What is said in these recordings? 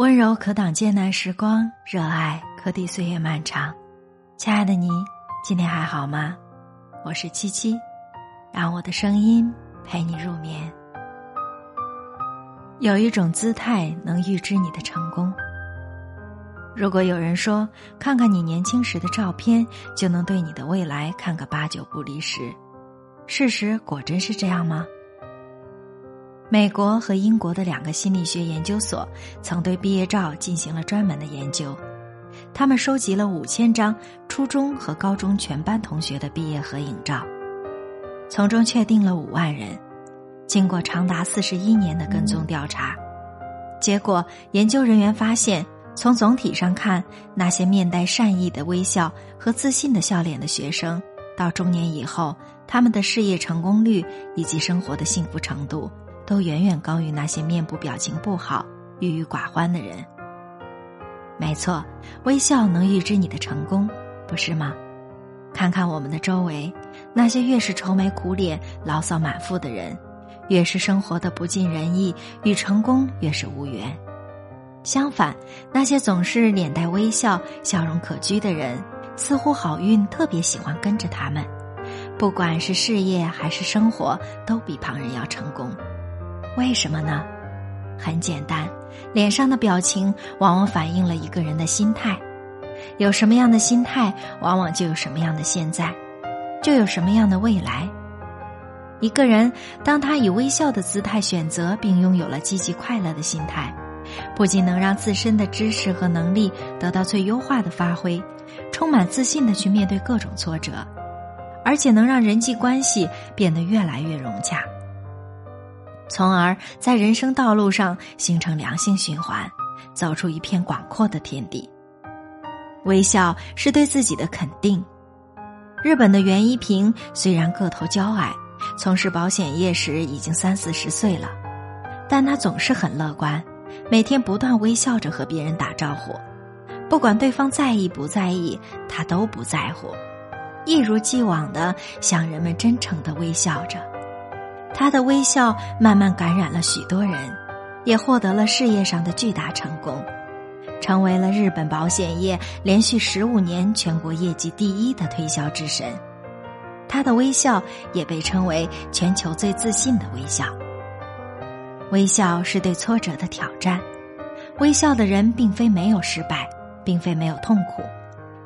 温柔可挡艰难时光，热爱可抵岁月漫长。亲爱的你，今天还好吗？我是七七，让我的声音陪你入眠。有一种姿态能预知你的成功。如果有人说，看看你年轻时的照片，就能对你的未来看个八九不离十，事实果真是这样吗？美国和英国的两个心理学研究所曾对毕业照进行了专门的研究，他们收集了五千张初中和高中全班同学的毕业合影照，从中确定了五万人。经过长达四十一年的跟踪调查，结果研究人员发现，从总体上看，那些面带善意的微笑和自信的笑脸的学生，到中年以后，他们的事业成功率以及生活的幸福程度。都远远高于那些面部表情不好、郁郁寡欢的人。没错，微笑能预知你的成功，不是吗？看看我们的周围，那些越是愁眉苦脸、牢骚满腹的人，越是生活的不尽人意，与成功越是无缘。相反，那些总是脸带微笑、笑容可掬的人，似乎好运特别喜欢跟着他们。不管是事业还是生活，都比旁人要成功。为什么呢？很简单，脸上的表情往往反映了一个人的心态。有什么样的心态，往往就有什么样的现在，就有什么样的未来。一个人当他以微笑的姿态选择并拥有了积极快乐的心态，不仅能让自身的知识和能力得到最优化的发挥，充满自信的去面对各种挫折，而且能让人际关系变得越来越融洽。从而在人生道路上形成良性循环，走出一片广阔的天地。微笑是对自己的肯定。日本的袁一平虽然个头娇矮，从事保险业时已经三四十岁了，但他总是很乐观，每天不断微笑着和别人打招呼，不管对方在意不在意，他都不在乎，一如既往的向人们真诚的微笑着。他的微笑慢慢感染了许多人，也获得了事业上的巨大成功，成为了日本保险业连续十五年全国业绩第一的推销之神。他的微笑也被称为全球最自信的微笑。微笑是对挫折的挑战，微笑的人并非没有失败，并非没有痛苦。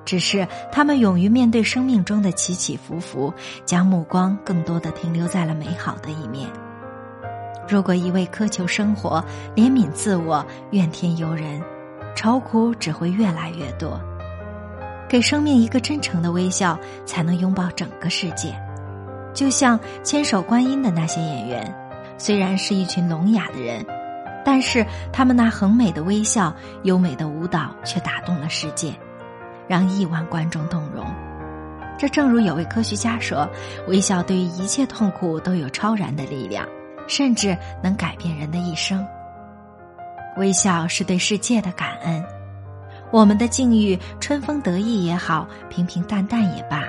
只是他们勇于面对生命中的起起伏伏，将目光更多的停留在了美好的一面。如果一味苛求生活、怜悯自我、怨天尤人，愁苦只会越来越多。给生命一个真诚的微笑，才能拥抱整个世界。就像千手观音的那些演员，虽然是一群聋哑的人，但是他们那很美的微笑、优美的舞蹈，却打动了世界。让亿万观众动容，这正如有位科学家说：“微笑对于一切痛苦都有超然的力量，甚至能改变人的一生。”微笑是对世界的感恩。我们的境遇春风得意也好，平平淡淡也罢，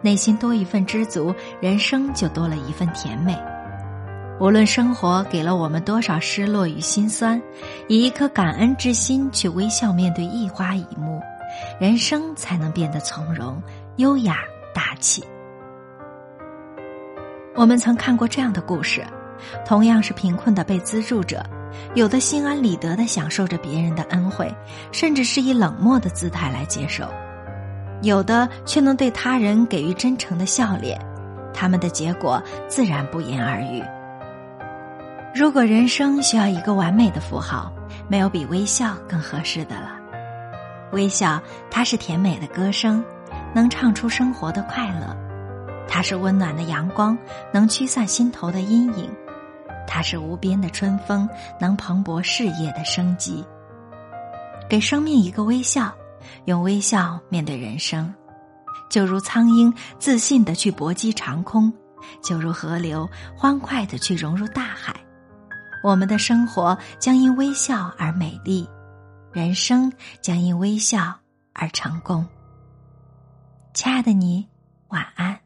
内心多一份知足，人生就多了一份甜美。无论生活给了我们多少失落与心酸，以一颗感恩之心去微笑面对一花一木。人生才能变得从容、优雅、大气。我们曾看过这样的故事：同样是贫困的被资助者，有的心安理得的享受着别人的恩惠，甚至是以冷漠的姿态来接受；有的却能对他人给予真诚的笑脸，他们的结果自然不言而喻。如果人生需要一个完美的符号，没有比微笑更合适的了。微笑，它是甜美的歌声，能唱出生活的快乐；它是温暖的阳光，能驱散心头的阴影；它是无边的春风，能蓬勃事业的生机。给生命一个微笑，用微笑面对人生，就如苍鹰自信的去搏击长空，就如河流欢快的去融入大海。我们的生活将因微笑而美丽。人生将因微笑而成功。亲爱的你，晚安。